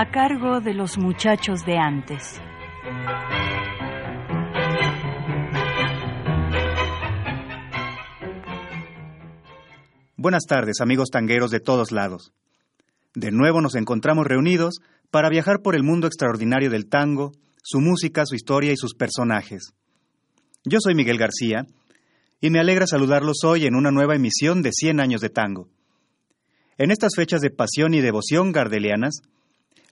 A cargo de los muchachos de antes. Buenas tardes, amigos tangueros de todos lados. De nuevo nos encontramos reunidos para viajar por el mundo extraordinario del tango, su música, su historia y sus personajes. Yo soy Miguel García y me alegra saludarlos hoy en una nueva emisión de 100 años de tango. En estas fechas de pasión y devoción gardelianas,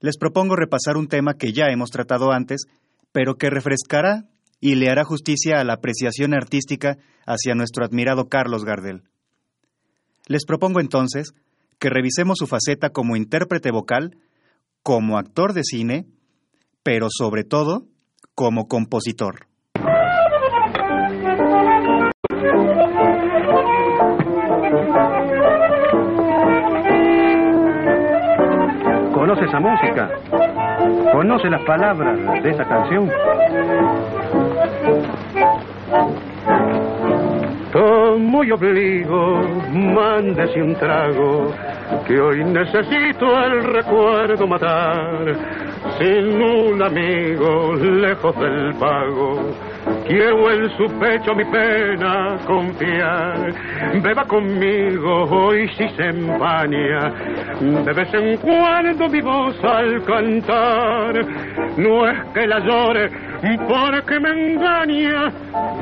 les propongo repasar un tema que ya hemos tratado antes, pero que refrescará y le hará justicia a la apreciación artística hacia nuestro admirado Carlos Gardel. Les propongo entonces que revisemos su faceta como intérprete vocal, como actor de cine, pero sobre todo como compositor. Esa música, conoce las palabras de esa canción. Tomo y obligo, mándese un trago, que hoy necesito el recuerdo matar, sin un amigo lejos del pago Quiero en su pecho mi pena confiar. Beba conmigo hoy si se empaña. De vez en cuando mi voz al cantar. No es que la llore porque me engaña.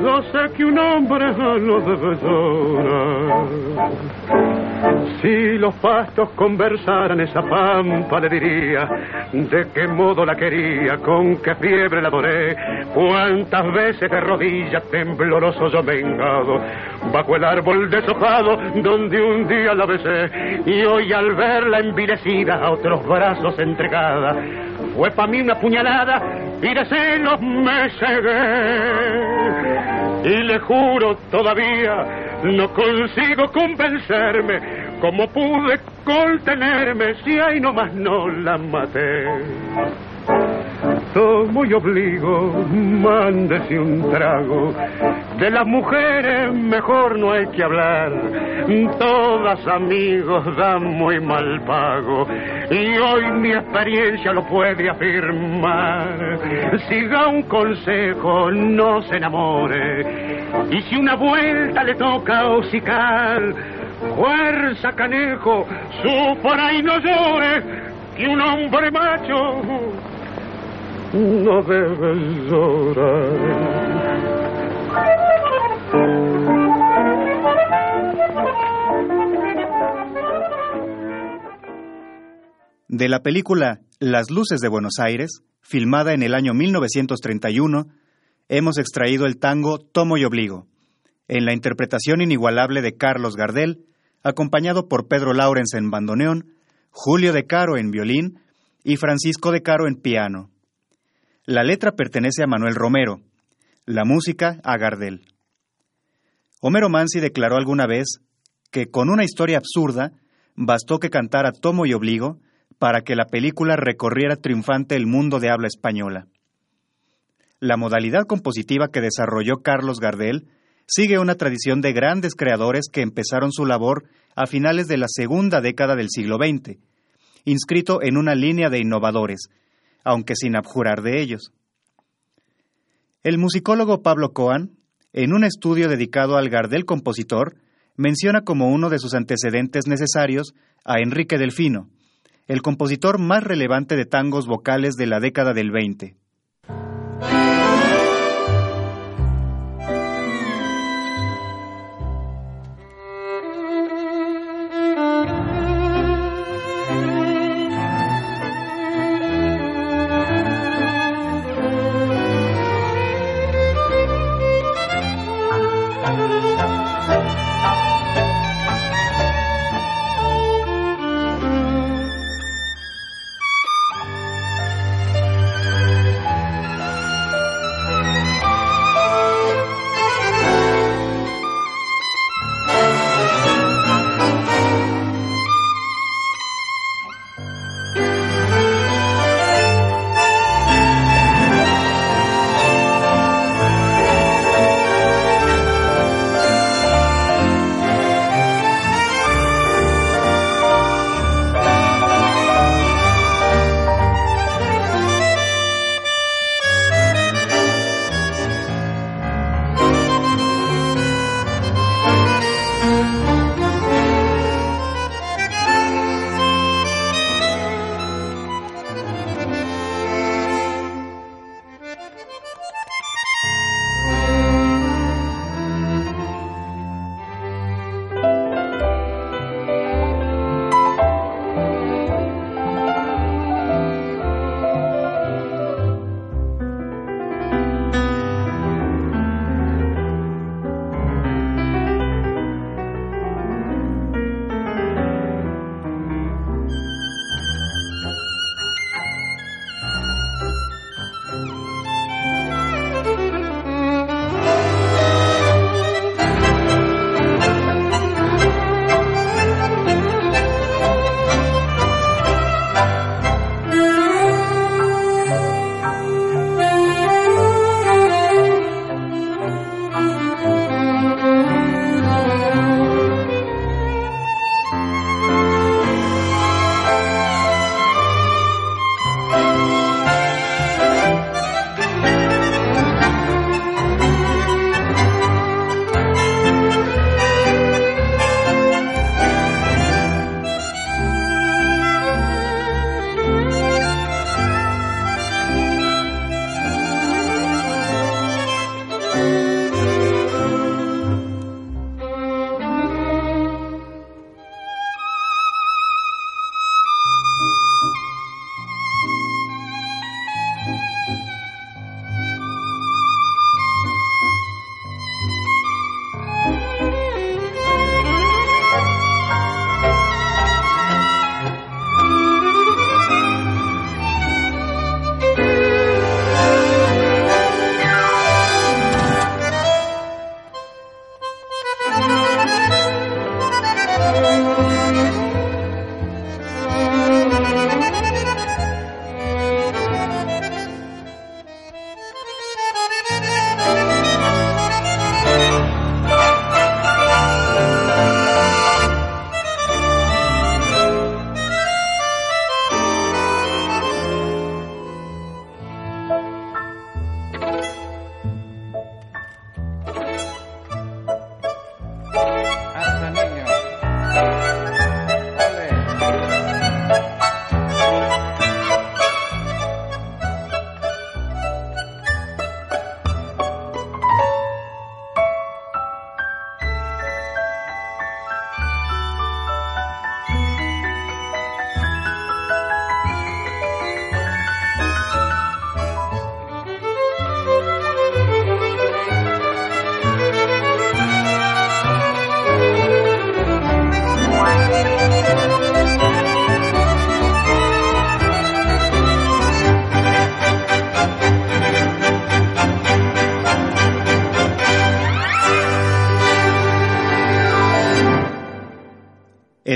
Yo sé que un hombre lo debe llorar. Si los pastos conversaran esa pampa le diría de qué modo la quería, con qué fiebre la adoré, cuántas veces de rodillas tembloroso yo vengado, bajo el árbol deshojado donde un día la besé, y hoy al verla envilecida a otros brazos entregada, fue para mí una puñalada y de celos me cegué. Y le juro todavía, no consigo convencerme como pude contenerme si ahí nomás no la maté tomo y obligo, mándese un trago. De las mujeres mejor no hay que hablar, todas amigos dan muy mal pago y hoy mi experiencia lo puede afirmar. Siga un consejo, no se enamore y si una vuelta le toca hocicar, fuerza canejo, sufra y no llore, que un hombre macho De la película Las Luces de Buenos Aires, filmada en el año 1931, hemos extraído el tango Tomo y Obligo, en la interpretación inigualable de Carlos Gardel, acompañado por Pedro Laurens en bandoneón, Julio de Caro en violín y Francisco de Caro en piano. La letra pertenece a Manuel Romero, la música a Gardel. Homero Mansi declaró alguna vez que con una historia absurda bastó que cantara Tomo y Obligo para que la película recorriera triunfante el mundo de habla española. La modalidad compositiva que desarrolló Carlos Gardel sigue una tradición de grandes creadores que empezaron su labor a finales de la segunda década del siglo XX, inscrito en una línea de innovadores, aunque sin abjurar de ellos. El musicólogo Pablo Coan, en un estudio dedicado al Gardel compositor, menciona como uno de sus antecedentes necesarios a Enrique Delfino, el compositor más relevante de tangos vocales de la década del 20.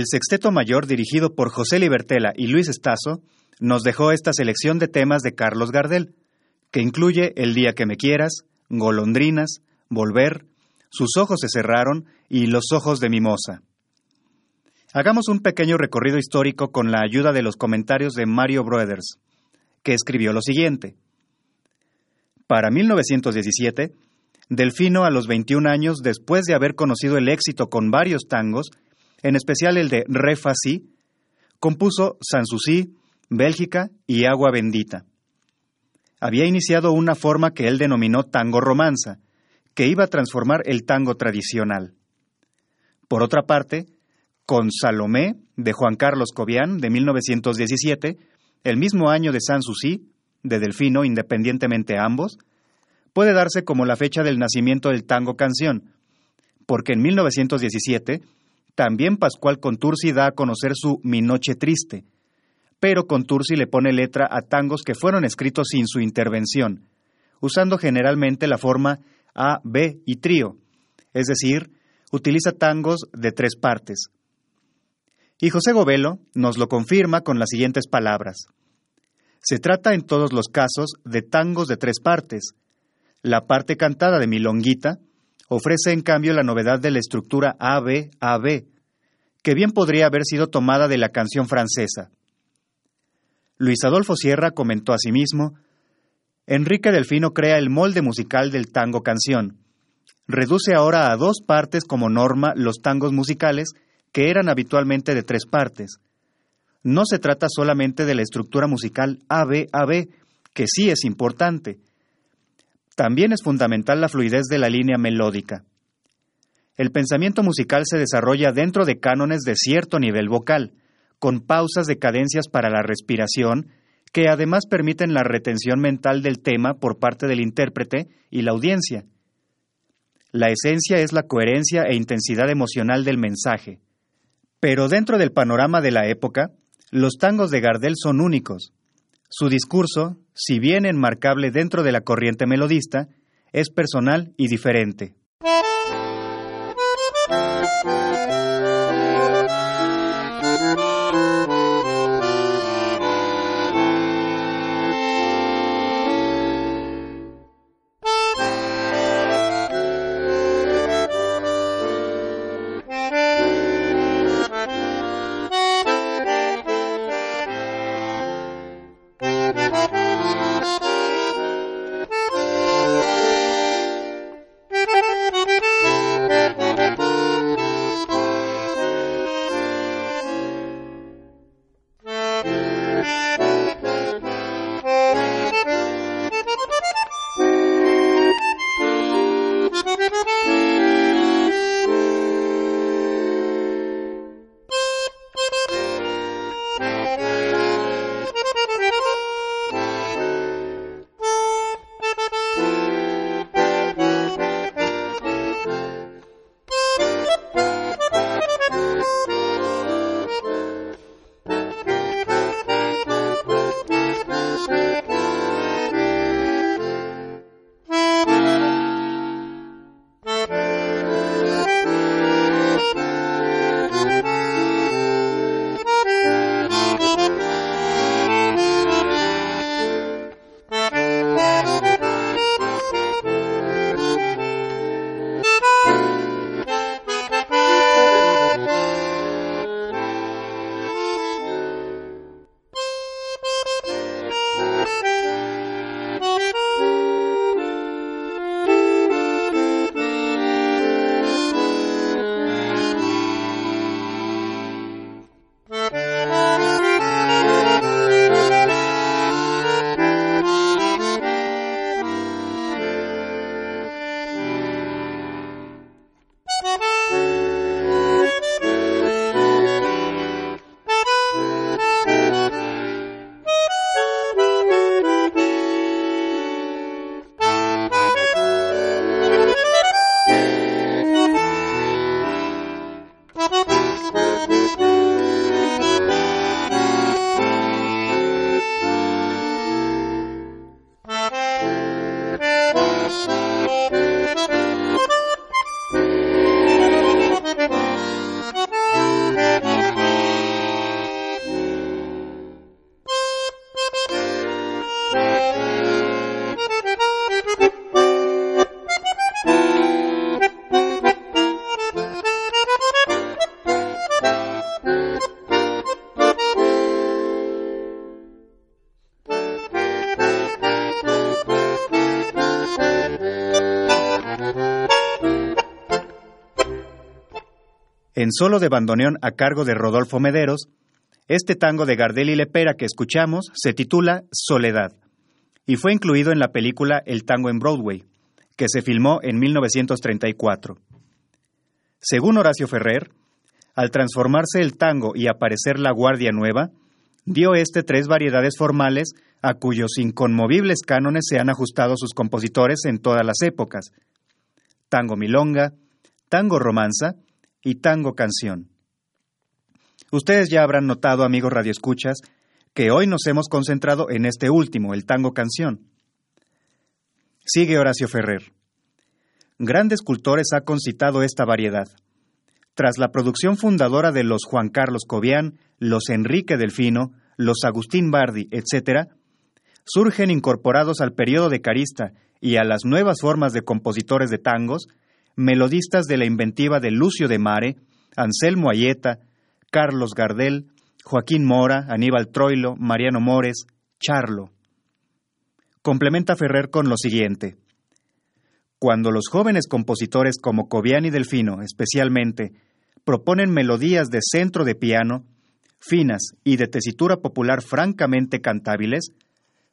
Sexteto Mayor, dirigido por José Libertela y Luis Estazo, nos dejó esta selección de temas de Carlos Gardel, que incluye El día que me quieras, Golondrinas, Volver, Sus ojos se cerraron y Los ojos de Mimosa. Hagamos un pequeño recorrido histórico con la ayuda de los comentarios de Mario Brothers, que escribió lo siguiente. Para 1917, Delfino, a los 21 años, después de haber conocido el éxito con varios tangos, en especial el de Re Fa Si, compuso Sanssouci, Bélgica y Agua Bendita. Había iniciado una forma que él denominó tango romanza, que iba a transformar el tango tradicional. Por otra parte, con Salomé, de Juan Carlos Cobian, de 1917, el mismo año de Sanssouci, de Delfino, independientemente ambos, puede darse como la fecha del nacimiento del tango canción, porque en 1917 también Pascual Contursi da a conocer su Mi Noche Triste, pero Contursi le pone letra a tangos que fueron escritos sin su intervención, usando generalmente la forma A, B y trío, es decir, utiliza tangos de tres partes. Y José Govelo nos lo confirma con las siguientes palabras. Se trata en todos los casos de tangos de tres partes. La parte cantada de Milonguita ofrece en cambio la novedad de la estructura AB-AB, que bien podría haber sido tomada de la canción francesa. Luis Adolfo Sierra comentó asimismo, Enrique Delfino crea el molde musical del tango canción. Reduce ahora a dos partes como norma los tangos musicales que eran habitualmente de tres partes. No se trata solamente de la estructura musical AB-AB, que sí es importante, también es fundamental la fluidez de la línea melódica. El pensamiento musical se desarrolla dentro de cánones de cierto nivel vocal, con pausas de cadencias para la respiración, que además permiten la retención mental del tema por parte del intérprete y la audiencia. La esencia es la coherencia e intensidad emocional del mensaje. Pero dentro del panorama de la época, los tangos de Gardel son únicos. Su discurso, si bien enmarcable dentro de la corriente melodista, es personal y diferente. En solo de bandoneón a cargo de Rodolfo Mederos, este tango de Gardel y Lepera que escuchamos se titula Soledad y fue incluido en la película El tango en Broadway, que se filmó en 1934. Según Horacio Ferrer, al transformarse el tango y aparecer la Guardia Nueva, dio este tres variedades formales a cuyos inconmovibles cánones se han ajustado sus compositores en todas las épocas. Tango milonga, tango romanza y tango canción. Ustedes ya habrán notado, amigos radioescuchas, que hoy nos hemos concentrado en este último, el tango canción. Sigue Horacio Ferrer. Grandes cultores ha concitado esta variedad. Tras la producción fundadora de los Juan Carlos Cobian, los Enrique Delfino, los Agustín Bardi, etc., surgen incorporados al periodo de Carista y a las nuevas formas de compositores de tangos, melodistas de la inventiva de Lucio de Mare, Anselmo Ayeta, Carlos Gardel, Joaquín Mora, Aníbal Troilo, Mariano Mores, Charlo. Complementa Ferrer con lo siguiente. Cuando los jóvenes compositores como Cobian y Delfino, especialmente, proponen melodías de centro de piano, finas y de tesitura popular francamente cantables,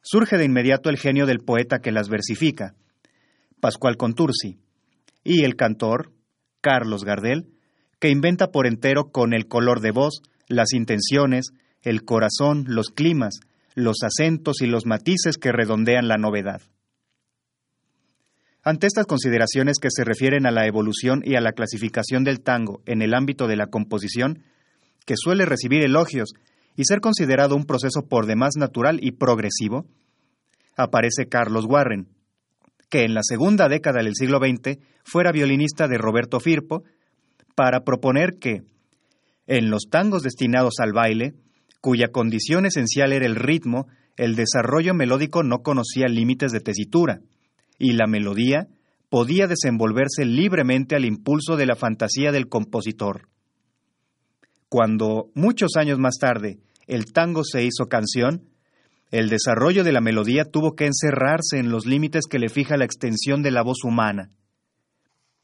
surge de inmediato el genio del poeta que las versifica, Pascual Contursi, y el cantor, Carlos Gardel, que inventa por entero con el color de voz, las intenciones, el corazón, los climas, los acentos y los matices que redondean la novedad. Ante estas consideraciones que se refieren a la evolución y a la clasificación del tango en el ámbito de la composición, que suele recibir elogios y ser considerado un proceso por demás natural y progresivo, aparece Carlos Warren, que en la segunda década del siglo XX fuera violinista de Roberto Firpo, para proponer que, en los tangos destinados al baile, cuya condición esencial era el ritmo, el desarrollo melódico no conocía límites de tesitura, y la melodía podía desenvolverse libremente al impulso de la fantasía del compositor. Cuando, muchos años más tarde, el tango se hizo canción, el desarrollo de la melodía tuvo que encerrarse en los límites que le fija la extensión de la voz humana.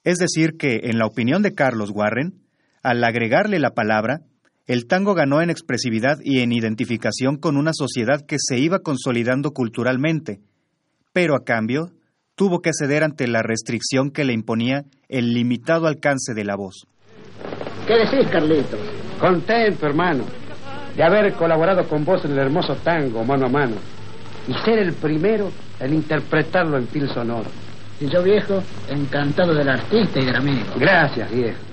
Es decir, que, en la opinión de Carlos Warren, al agregarle la palabra, el tango ganó en expresividad y en identificación con una sociedad que se iba consolidando culturalmente, pero a cambio tuvo que ceder ante la restricción que le imponía el limitado alcance de la voz. ¿Qué decís, Carlitos? Contento, hermano, de haber colaborado con vos en el hermoso tango mano a mano y ser el primero en interpretarlo en fil sonoro. Y yo, viejo, encantado del artista y del amigo. Gracias, viejo.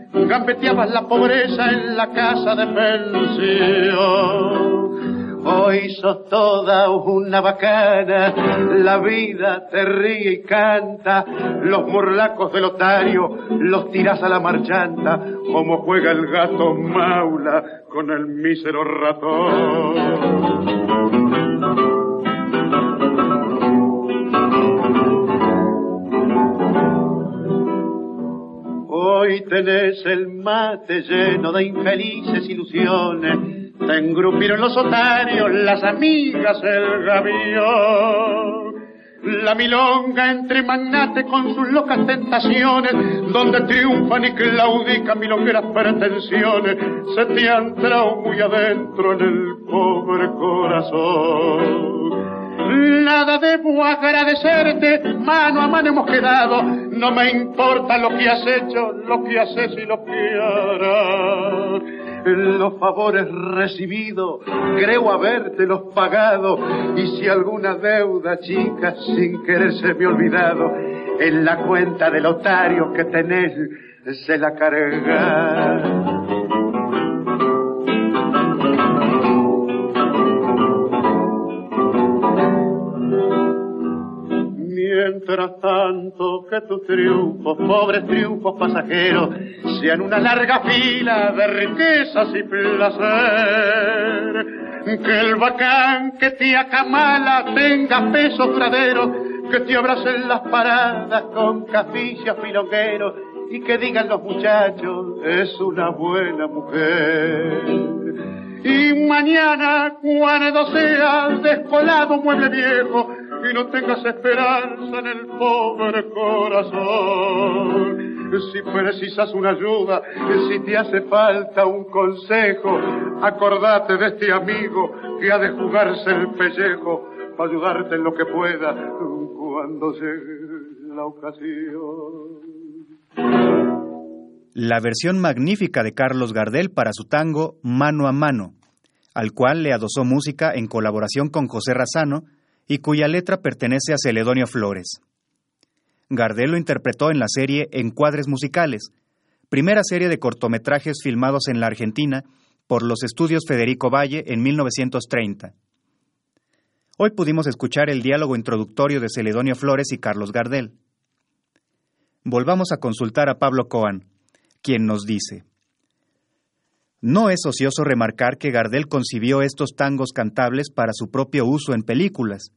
gambeteabas la pobreza en la casa de pensión. Hoy sos toda una bacana, la vida te ríe y canta, los morlacos del otario los tiras a la marchanta, como juega el gato maula con el mísero ratón. Hoy tenés el mate lleno de infelices ilusiones, te engrupieron los otarios, las amigas, el gavión. La milonga entre magnates con sus locas tentaciones, donde triunfan y claudican milongueras pretensiones, se te han entrado muy adentro en el pobre corazón. Debo agradecerte, mano a mano hemos quedado, no me importa lo que has hecho, lo que haces y lo que harás los favores recibidos, creo habértelos pagado, y si alguna deuda chica sin querer se me olvidado, en la cuenta del otario que tenés se la carga. Mientras tanto que tus triunfos, pobres triunfos pasajeros, sean una larga fila de riquezas y placer. Que el bacán que te acamala tenga peso duradero, que te abracen las paradas con capillas filongueros y que digan los muchachos, es una buena mujer. Y mañana, cuando sea descolado mueble viejo, y no tengas esperanza en el pobre corazón. Si precisas una ayuda, si te hace falta un consejo, acordate de este amigo que ha de jugarse el pellejo para ayudarte en lo que pueda cuando llegue la ocasión. La versión magnífica de Carlos Gardel para su tango Mano a Mano, al cual le adosó música en colaboración con José Razano, y cuya letra pertenece a Celedonio Flores. Gardel lo interpretó en la serie Encuadres Musicales, primera serie de cortometrajes filmados en la Argentina por los estudios Federico Valle en 1930. Hoy pudimos escuchar el diálogo introductorio de Celedonio Flores y Carlos Gardel. Volvamos a consultar a Pablo Coan, quien nos dice, No es ocioso remarcar que Gardel concibió estos tangos cantables para su propio uso en películas,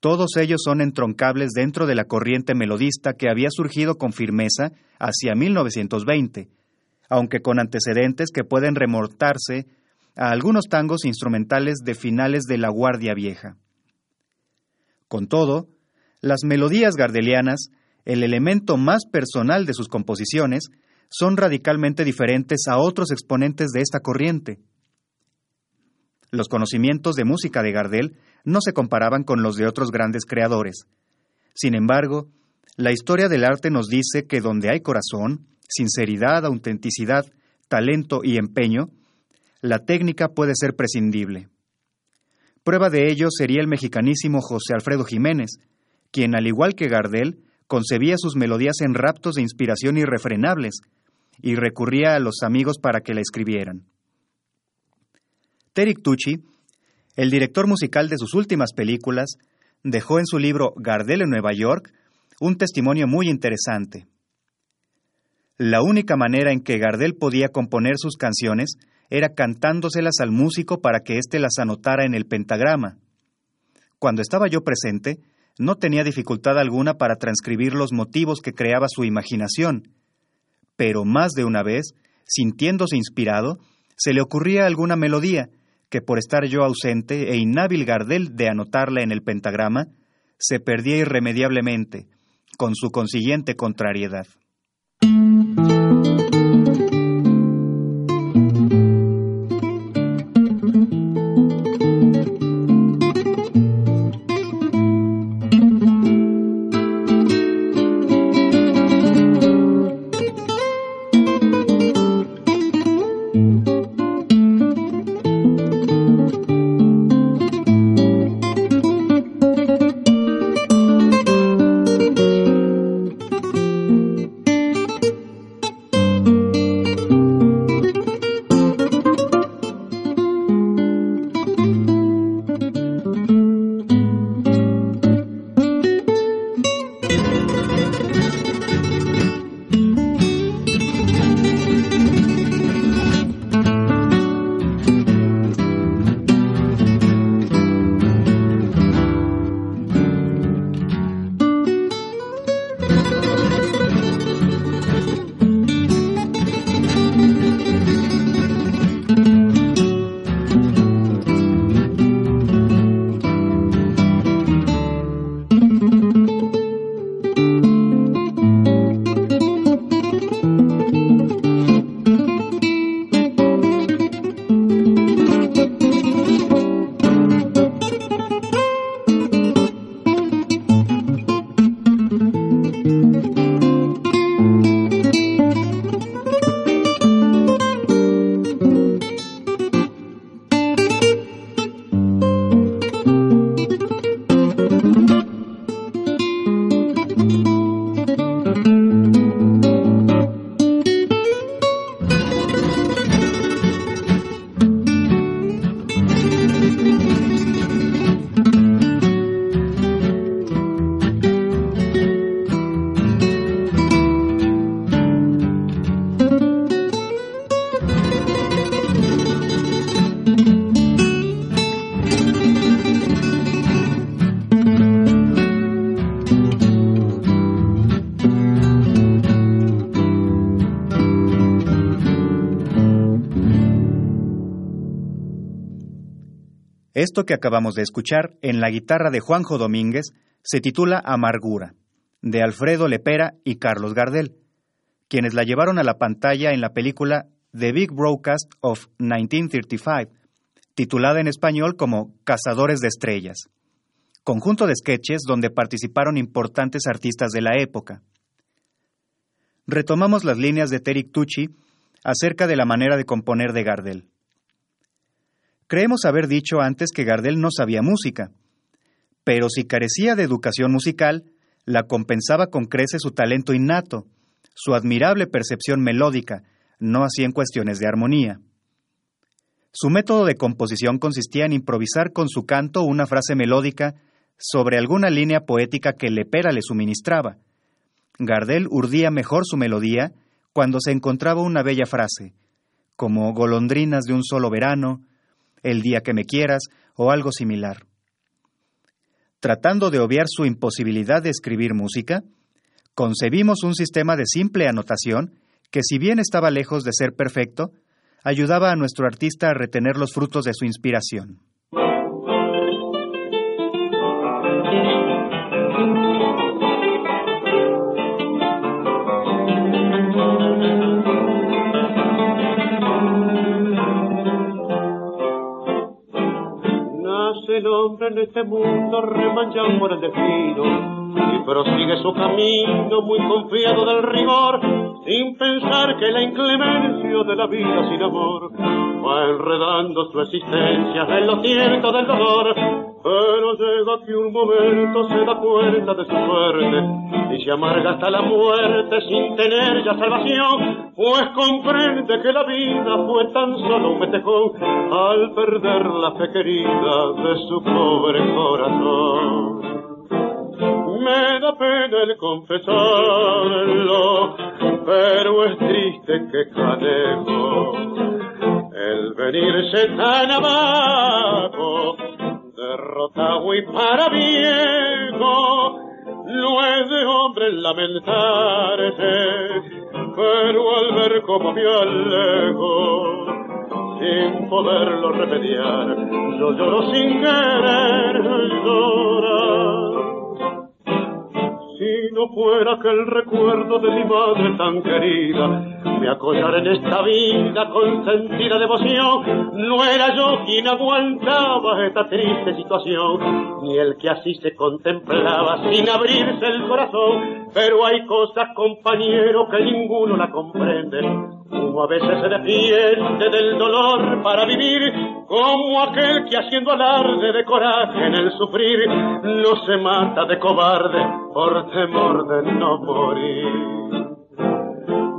todos ellos son entroncables dentro de la corriente melodista que había surgido con firmeza hacia 1920, aunque con antecedentes que pueden remortarse a algunos tangos instrumentales de finales de la Guardia Vieja. Con todo, las melodías gardelianas, el elemento más personal de sus composiciones, son radicalmente diferentes a otros exponentes de esta corriente. Los conocimientos de música de Gardel no se comparaban con los de otros grandes creadores. Sin embargo, la historia del arte nos dice que donde hay corazón, sinceridad, autenticidad, talento y empeño, la técnica puede ser prescindible. Prueba de ello sería el mexicanísimo José Alfredo Jiménez, quien, al igual que Gardel, concebía sus melodías en raptos de inspiración irrefrenables y recurría a los amigos para que la escribieran. Terik Tucci el director musical de sus últimas películas dejó en su libro Gardel en Nueva York un testimonio muy interesante. La única manera en que Gardel podía componer sus canciones era cantándoselas al músico para que éste las anotara en el pentagrama. Cuando estaba yo presente, no tenía dificultad alguna para transcribir los motivos que creaba su imaginación, pero más de una vez, sintiéndose inspirado, se le ocurría alguna melodía, que por estar yo ausente e inhábil Gardel de anotarla en el pentagrama, se perdía irremediablemente, con su consiguiente contrariedad. Que acabamos de escuchar en la guitarra de Juanjo Domínguez se titula Amargura, de Alfredo Lepera y Carlos Gardel, quienes la llevaron a la pantalla en la película The Big Broadcast of 1935, titulada en español como Cazadores de Estrellas, conjunto de sketches donde participaron importantes artistas de la época. Retomamos las líneas de Terry Tucci acerca de la manera de componer de Gardel. Creemos haber dicho antes que Gardel no sabía música, pero si carecía de educación musical, la compensaba con crece su talento innato, su admirable percepción melódica, no así en cuestiones de armonía. Su método de composición consistía en improvisar con su canto una frase melódica sobre alguna línea poética que Lepera le suministraba. Gardel urdía mejor su melodía cuando se encontraba una bella frase, como golondrinas de un solo verano, el día que me quieras o algo similar. Tratando de obviar su imposibilidad de escribir música, concebimos un sistema de simple anotación que si bien estaba lejos de ser perfecto, ayudaba a nuestro artista a retener los frutos de su inspiración. Hombre en este mundo remanchado por el destino y prosigue su camino muy confiado del rigor, sin pensar que la inclemencia de la vida sin amor enredando su existencia en lo cierto del dolor. Pero llega que un momento se da cuenta de su suerte y se amarga hasta la muerte sin tener ya salvación, pues comprende que la vida fue tan solo un metejón al perder la fe querida de su pobre corazón me da pena el confesarlo, pero es triste que cadejo el venirse tan abajo, derrotado y para viejo, no es de hombre lamentarse, pero al ver como me alejo, sin poderlo remediar, yo lloro sin querer llorar si no fuera aquel recuerdo de mi madre tan querida, me acollara en esta vida con sentida devoción, no era yo quien aguantaba esta triste situación, ni el que así se contemplaba sin abrirse el corazón, pero hay cosas, compañero, que ninguno la comprende, como a veces se defiende del dolor para vivir, como aquel que haciendo alarde de coraje en el sufrir, no se mata de cobarde por temor de no morir.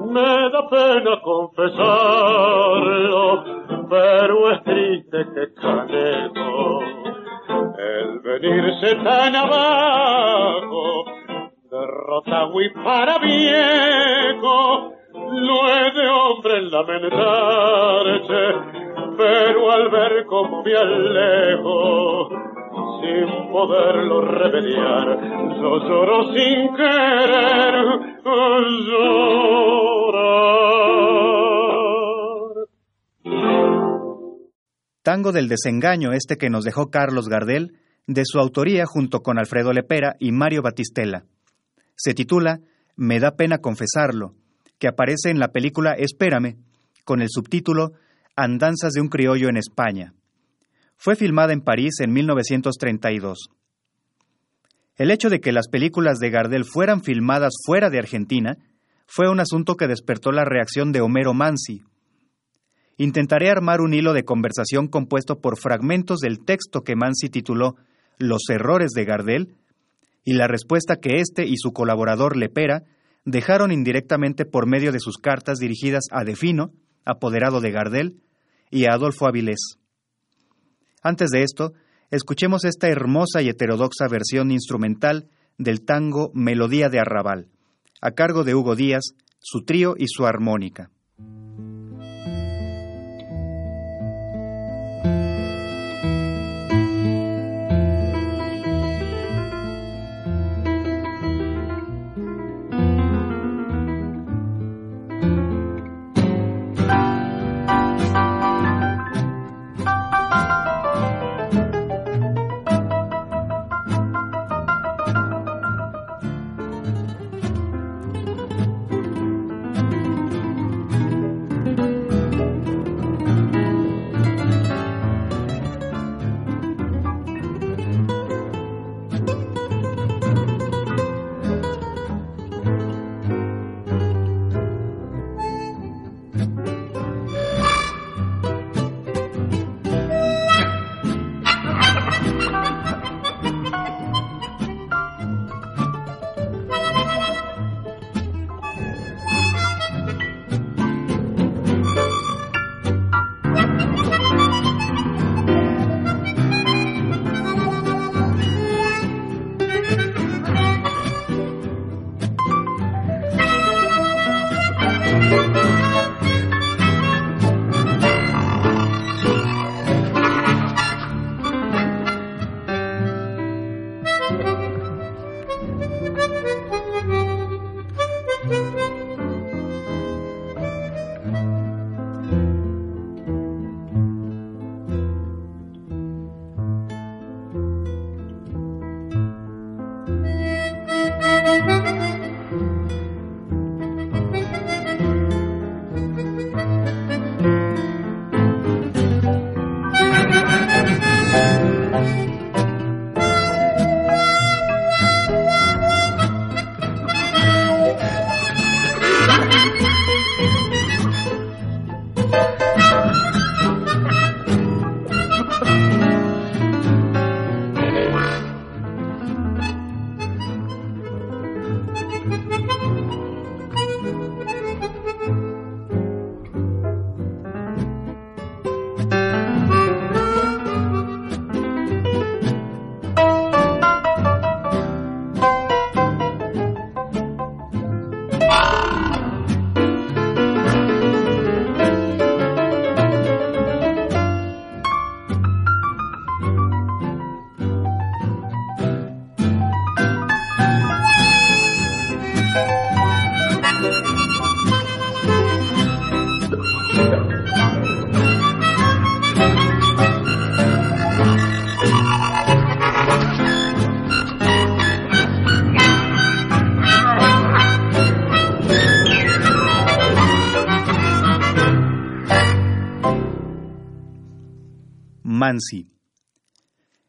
Me da pena confesarlo, pero es triste que canejo el venirse tan abajo, derrotado y para viejo, no es de hombre lamentarse, pero al ver cómo me alejo, sin poderlo remediar, yo lloro sin querer llorar. Tango del desengaño este que nos dejó Carlos Gardel, de su autoría junto con Alfredo Lepera y Mario Batistela. Se titula Me da pena confesarlo, que aparece en la película Espérame, con el subtítulo Andanzas de un criollo en España. Fue filmada en París en 1932. El hecho de que las películas de Gardel fueran filmadas fuera de Argentina fue un asunto que despertó la reacción de Homero Mansi. Intentaré armar un hilo de conversación compuesto por fragmentos del texto que Mansi tituló Los errores de Gardel y la respuesta que éste y su colaborador Lepera dejaron indirectamente por medio de sus cartas dirigidas a Defino, apoderado de Gardel, y a Adolfo Avilés. Antes de esto, escuchemos esta hermosa y heterodoxa versión instrumental del tango Melodía de Arrabal, a cargo de Hugo Díaz, su trío y su armónica.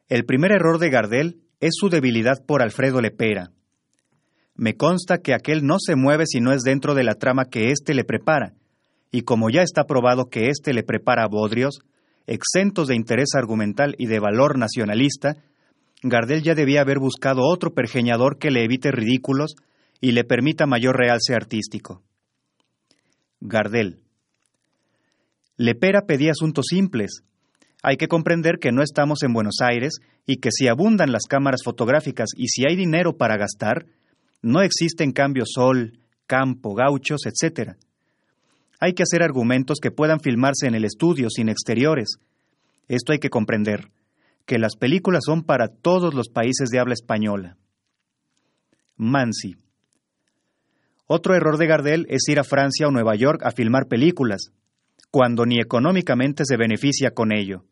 El primer error de Gardel es su debilidad por Alfredo Lepera. Me consta que aquel no se mueve si no es dentro de la trama que éste le prepara, y como ya está probado que éste le prepara a bodrios, exentos de interés argumental y de valor nacionalista, Gardel ya debía haber buscado otro pergeñador que le evite ridículos y le permita mayor realce artístico. Gardel. Lepera pedía asuntos simples. Hay que comprender que no estamos en Buenos Aires y que si abundan las cámaras fotográficas y si hay dinero para gastar, no existen cambios sol, campo, gauchos, etc. Hay que hacer argumentos que puedan filmarse en el estudio sin exteriores. Esto hay que comprender, que las películas son para todos los países de habla española. Mansi. Otro error de Gardel es ir a Francia o Nueva York a filmar películas, cuando ni económicamente se beneficia con ello.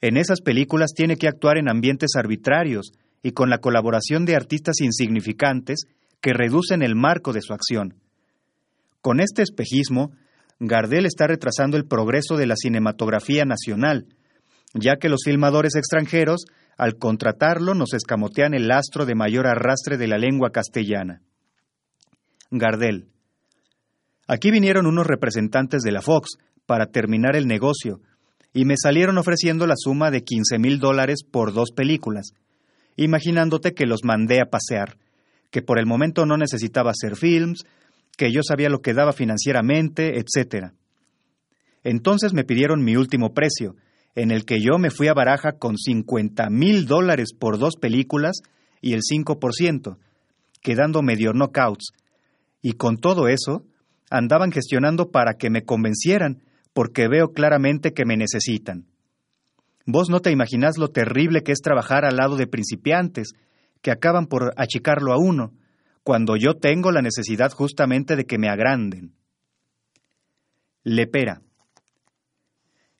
En esas películas tiene que actuar en ambientes arbitrarios y con la colaboración de artistas insignificantes que reducen el marco de su acción. Con este espejismo, Gardel está retrasando el progreso de la cinematografía nacional, ya que los filmadores extranjeros, al contratarlo, nos escamotean el astro de mayor arrastre de la lengua castellana. Gardel. Aquí vinieron unos representantes de la Fox para terminar el negocio y me salieron ofreciendo la suma de 15 mil dólares por dos películas, imaginándote que los mandé a pasear, que por el momento no necesitaba hacer films, que yo sabía lo que daba financieramente, etc. Entonces me pidieron mi último precio, en el que yo me fui a baraja con 50 mil dólares por dos películas y el 5%, quedando medio knockouts, y con todo eso, andaban gestionando para que me convencieran, porque veo claramente que me necesitan. Vos no te imaginás lo terrible que es trabajar al lado de principiantes, que acaban por achicarlo a uno, cuando yo tengo la necesidad justamente de que me agranden. Lepera.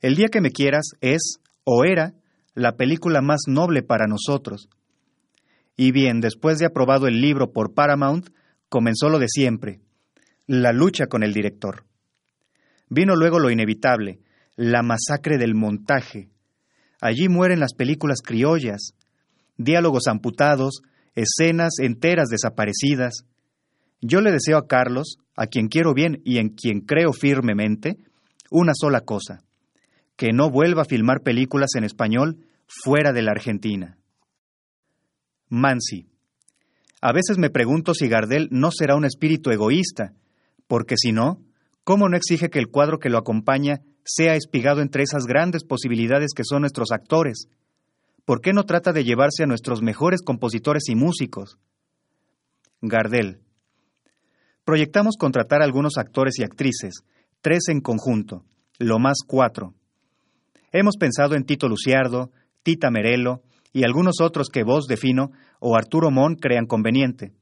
El día que me quieras es, o era, la película más noble para nosotros. Y bien, después de aprobado el libro por Paramount, comenzó lo de siempre, la lucha con el director. Vino luego lo inevitable, la masacre del montaje. Allí mueren las películas criollas, diálogos amputados, escenas enteras desaparecidas. Yo le deseo a Carlos, a quien quiero bien y en quien creo firmemente, una sola cosa, que no vuelva a filmar películas en español fuera de la Argentina. Mansi. A veces me pregunto si Gardel no será un espíritu egoísta, porque si no, ¿cómo no exige que el cuadro que lo acompaña sea espigado entre esas grandes posibilidades que son nuestros actores? ¿Por qué no trata de llevarse a nuestros mejores compositores y músicos? Gardel. Proyectamos contratar a algunos actores y actrices, tres en conjunto, lo más cuatro. Hemos pensado en Tito Luciardo, Tita Merelo, y algunos otros que vos, Defino, o Arturo Mon crean conveniente.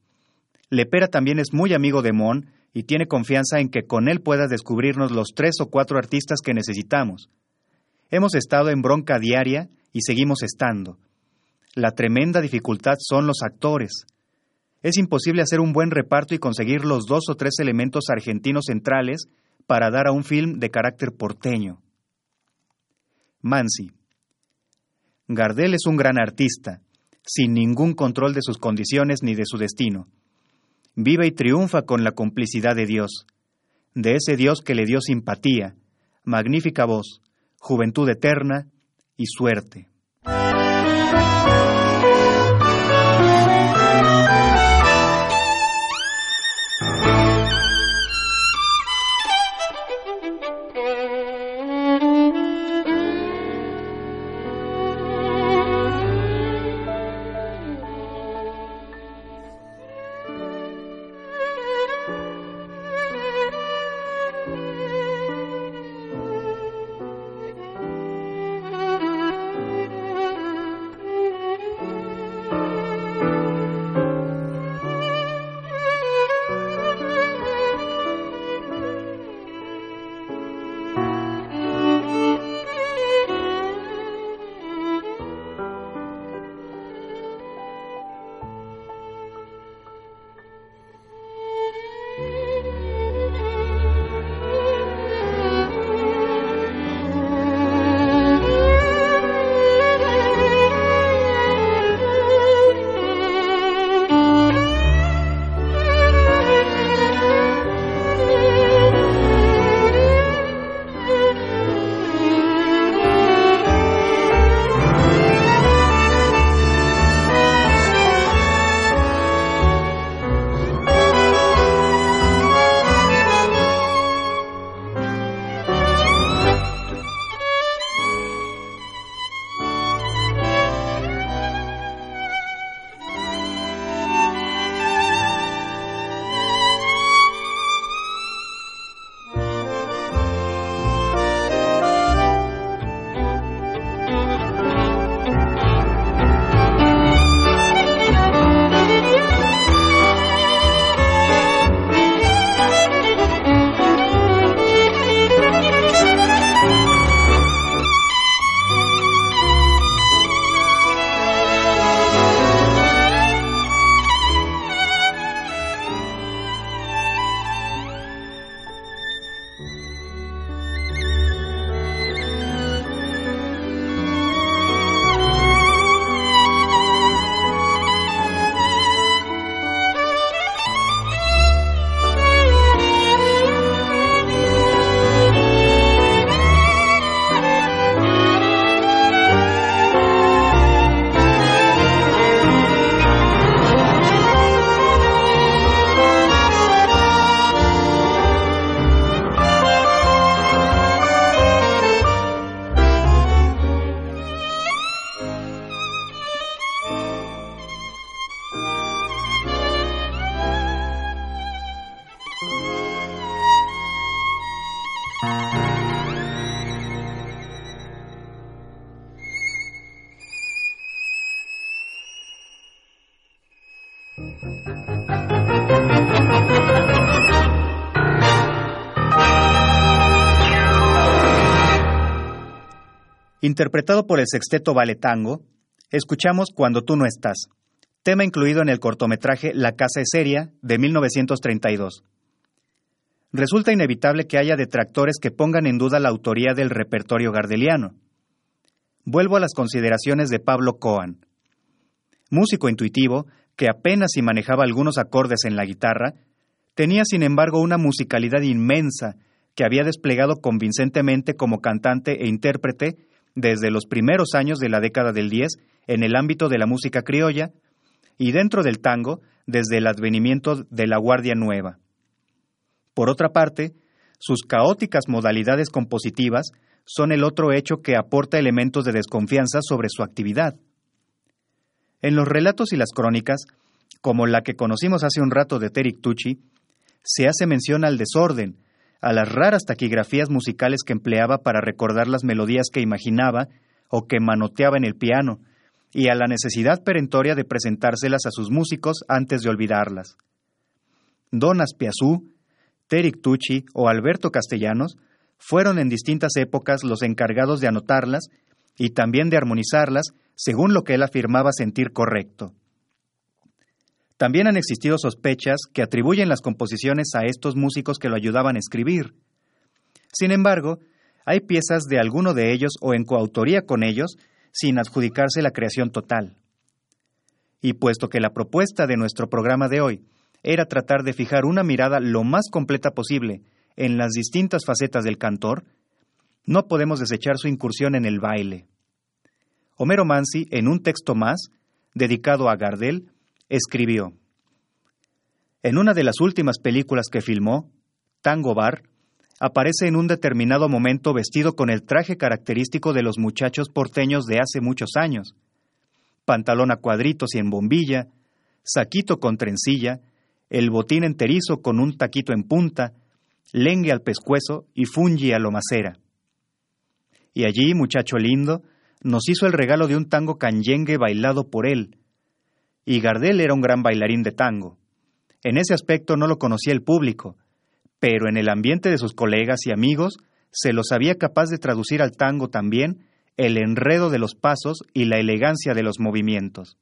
Lepera también es muy amigo de Mon y tiene confianza en que con él pueda descubrirnos los tres o cuatro artistas que necesitamos. Hemos estado en bronca diaria y seguimos estando. La tremenda dificultad son los actores. Es imposible hacer un buen reparto y conseguir los dos o tres elementos argentinos centrales para dar a un film de carácter porteño. Mansi. Gardel es un gran artista, sin ningún control de sus condiciones ni de su destino. Vive y triunfa con la complicidad de Dios, de ese Dios que le dio simpatía, magnífica voz, juventud eterna y suerte. Interpretado por el sexteto Vale Tango, escuchamos Cuando tú no estás, tema incluido en el cortometraje La Casa es Seria de 1932. Resulta inevitable que haya detractores que pongan en duda la autoría del repertorio gardeliano. Vuelvo a las consideraciones de Pablo Coan. Músico intuitivo, que apenas si manejaba algunos acordes en la guitarra, tenía sin embargo una musicalidad inmensa que había desplegado convincentemente como cantante e intérprete desde los primeros años de la década del 10 en el ámbito de la música criolla y dentro del tango desde el advenimiento de la Guardia Nueva. Por otra parte, sus caóticas modalidades compositivas son el otro hecho que aporta elementos de desconfianza sobre su actividad. En los relatos y las crónicas, como la que conocimos hace un rato de Terik Tucci, se hace mención al desorden, a las raras taquigrafías musicales que empleaba para recordar las melodías que imaginaba o que manoteaba en el piano, y a la necesidad perentoria de presentárselas a sus músicos antes de olvidarlas. Don Aspiazú, Terik Tucci o Alberto Castellanos fueron en distintas épocas los encargados de anotarlas y también de armonizarlas según lo que él afirmaba sentir correcto. También han existido sospechas que atribuyen las composiciones a estos músicos que lo ayudaban a escribir. Sin embargo, hay piezas de alguno de ellos o en coautoría con ellos sin adjudicarse la creación total. Y puesto que la propuesta de nuestro programa de hoy era tratar de fijar una mirada lo más completa posible en las distintas facetas del cantor, no podemos desechar su incursión en el baile. Homero Mansi, en un texto más, dedicado a Gardel, escribió, En una de las últimas películas que filmó, Tango Bar, aparece en un determinado momento vestido con el traje característico de los muchachos porteños de hace muchos años, pantalón a cuadritos y en bombilla, saquito con trencilla, el botín enterizo con un taquito en punta, lengue al pescuezo y fungi a lo macera. Y allí, muchacho lindo, nos hizo el regalo de un tango canyengue bailado por él. Y Gardel era un gran bailarín de tango. En ese aspecto no lo conocía el público, pero en el ambiente de sus colegas y amigos se lo sabía capaz de traducir al tango también el enredo de los pasos y la elegancia de los movimientos.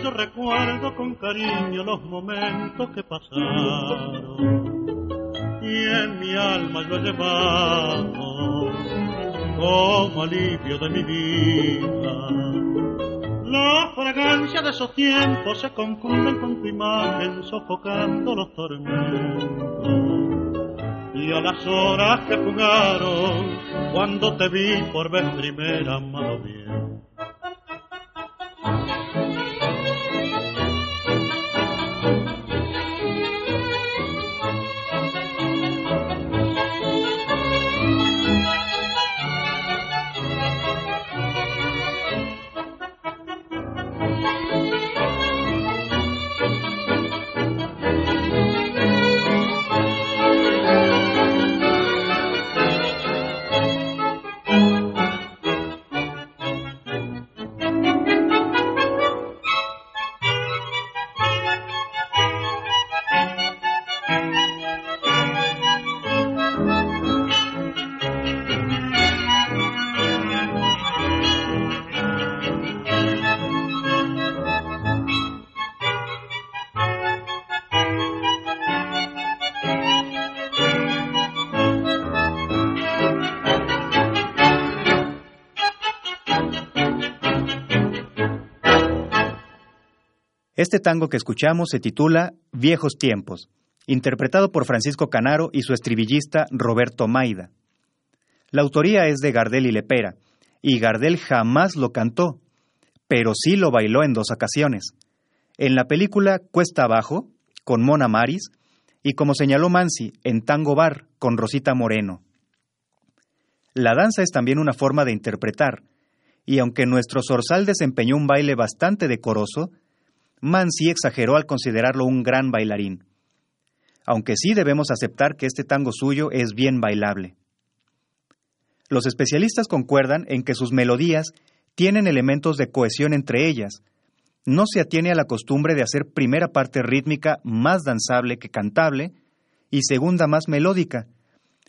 Yo recuerdo con cariño los momentos que pasaron y en mi alma yo he llevado como alivio de mi vida. La fragancia de esos tiempos se confunden con tu imagen sofocando los tormentos. Y a las horas que jugaron cuando te vi por vez primera, amado bien Este tango que escuchamos se titula Viejos tiempos, interpretado por Francisco Canaro y su estribillista Roberto Maida. La autoría es de Gardel y Lepera, y Gardel jamás lo cantó, pero sí lo bailó en dos ocasiones. En la película Cuesta Abajo, con Mona Maris, y como señaló Mansi, en Tango Bar, con Rosita Moreno. La danza es también una forma de interpretar, y aunque nuestro zorzal desempeñó un baile bastante decoroso, Mansi exageró al considerarlo un gran bailarín. Aunque sí debemos aceptar que este tango suyo es bien bailable. Los especialistas concuerdan en que sus melodías tienen elementos de cohesión entre ellas. No se atiene a la costumbre de hacer primera parte rítmica más danzable que cantable y segunda más melódica,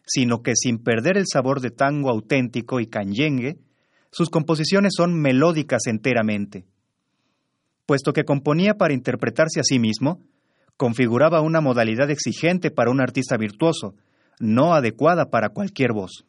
sino que sin perder el sabor de tango auténtico y canyengue, sus composiciones son melódicas enteramente. Puesto que componía para interpretarse a sí mismo, configuraba una modalidad exigente para un artista virtuoso, no adecuada para cualquier voz.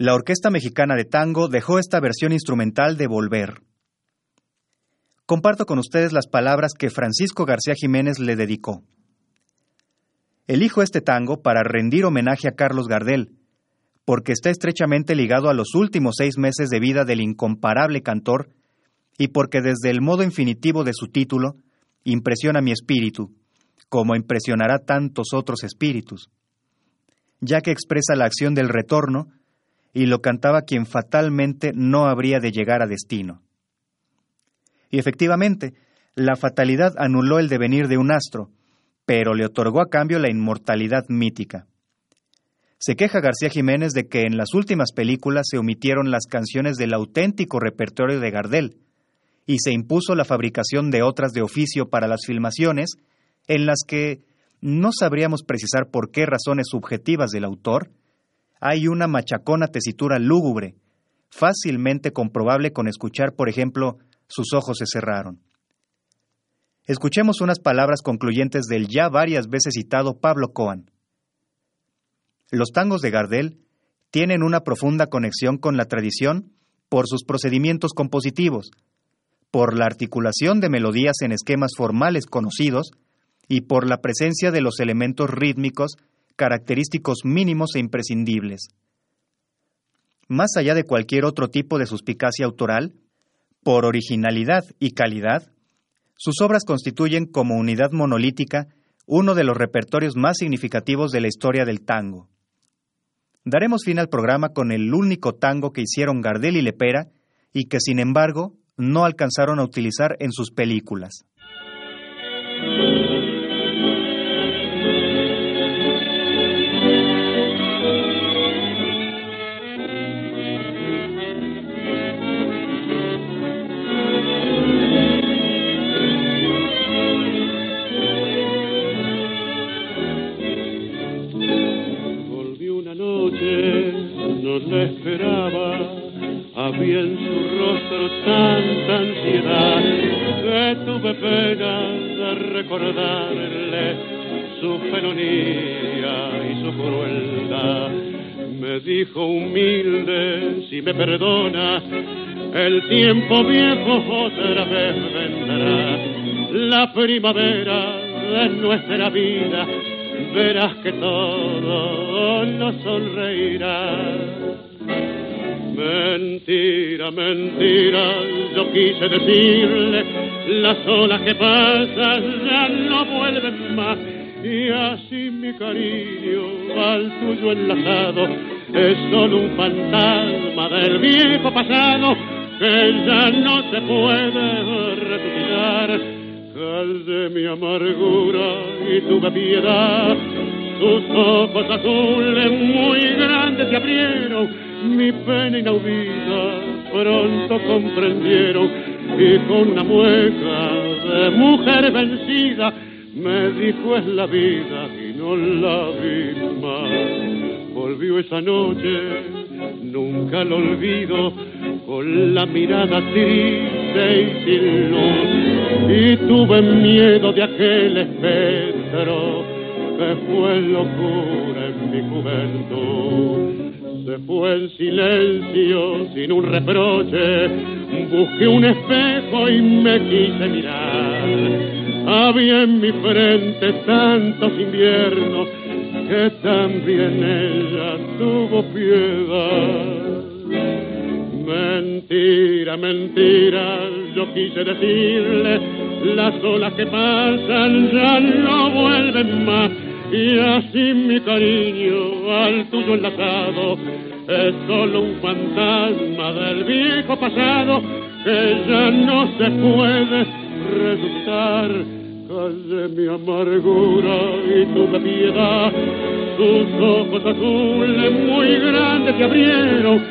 La Orquesta Mexicana de Tango dejó esta versión instrumental de Volver. Comparto con ustedes las palabras que Francisco García Jiménez le dedicó. Elijo este tango para rendir homenaje a Carlos Gardel, porque está estrechamente ligado a los últimos seis meses de vida del incomparable cantor y porque desde el modo infinitivo de su título impresiona mi espíritu, como impresionará tantos otros espíritus, ya que expresa la acción del retorno y lo cantaba quien fatalmente no habría de llegar a destino. Y efectivamente, la fatalidad anuló el devenir de un astro, pero le otorgó a cambio la inmortalidad mítica. Se queja García Jiménez de que en las últimas películas se omitieron las canciones del auténtico repertorio de Gardel, y se impuso la fabricación de otras de oficio para las filmaciones, en las que no sabríamos precisar por qué razones subjetivas del autor, hay una machacona tesitura lúgubre, fácilmente comprobable con escuchar, por ejemplo, sus ojos se cerraron. Escuchemos unas palabras concluyentes del ya varias veces citado Pablo Coan. Los tangos de Gardel tienen una profunda conexión con la tradición por sus procedimientos compositivos, por la articulación de melodías en esquemas formales conocidos y por la presencia de los elementos rítmicos característicos mínimos e imprescindibles. Más allá de cualquier otro tipo de suspicacia autoral, por originalidad y calidad, sus obras constituyen como unidad monolítica uno de los repertorios más significativos de la historia del tango. Daremos fin al programa con el único tango que hicieron Gardel y Lepera y que, sin embargo, no alcanzaron a utilizar en sus películas. Había en su rostro tanta ansiedad que tuve pena de recordarle su felonía y su crueldad. Me dijo humilde, si me perdona, el tiempo viejo otra vez vendrá. La primavera de nuestra vida, verás que todo nos sonreirá. Mentira, mentira, yo quise decirle, las olas que pasan ya no vuelven más. Y así mi cariño al tuyo enlazado es solo un fantasma del viejo pasado que ya no se puede resucitar. Calde mi amargura y tuve piedad, tus ojos azules muy mi pena inaudita pronto comprendieron y con una mueca de mujer vencida me dijo es la vida y no la vi más. Volvió esa noche, nunca lo olvido, con la mirada triste y sin luz. Y tuve miedo de aquel espectro que fue locura en mi juventud. Se fue en silencio, sin un reproche, busqué un espejo y me quise mirar. Había en mi frente tantos inviernos que también ella tuvo piedad. Mentira, mentira, yo quise decirle, las olas que pasan ya no vuelven más. Y así mi cariño al tuyo enlazado es solo un fantasma del viejo pasado que ya no se puede resucitar. Calle mi amargura y tuve piedad, tus ojos azules muy grandes se abrieron,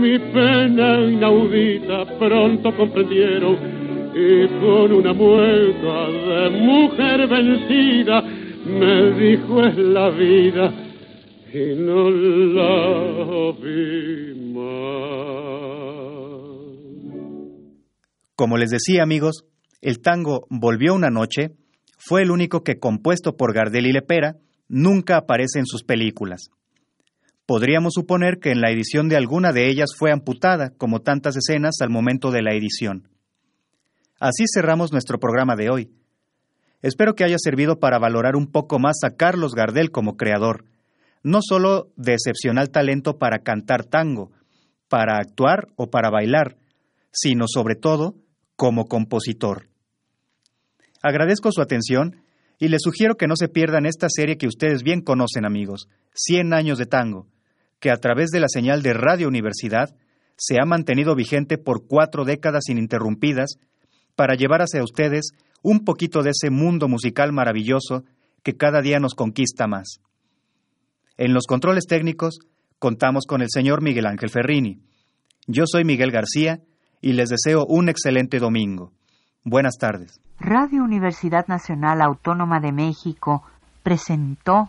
mi pena inaudita pronto comprendieron y con una mueca de mujer vencida me dijo es la vida y no la vi más. Como les decía amigos, el tango Volvió una noche fue el único que, compuesto por Gardel y Lepera, nunca aparece en sus películas. Podríamos suponer que en la edición de alguna de ellas fue amputada, como tantas escenas al momento de la edición. Así cerramos nuestro programa de hoy. Espero que haya servido para valorar un poco más a Carlos Gardel como creador, no solo de excepcional talento para cantar tango, para actuar o para bailar, sino sobre todo como compositor. Agradezco su atención y les sugiero que no se pierdan esta serie que ustedes bien conocen, amigos, 100 años de tango, que a través de la señal de Radio Universidad se ha mantenido vigente por cuatro décadas ininterrumpidas para llevar hacia ustedes un poquito de ese mundo musical maravilloso que cada día nos conquista más. En los controles técnicos contamos con el señor Miguel Ángel Ferrini. Yo soy Miguel García y les deseo un excelente domingo. Buenas tardes. Radio Universidad Nacional Autónoma de México presentó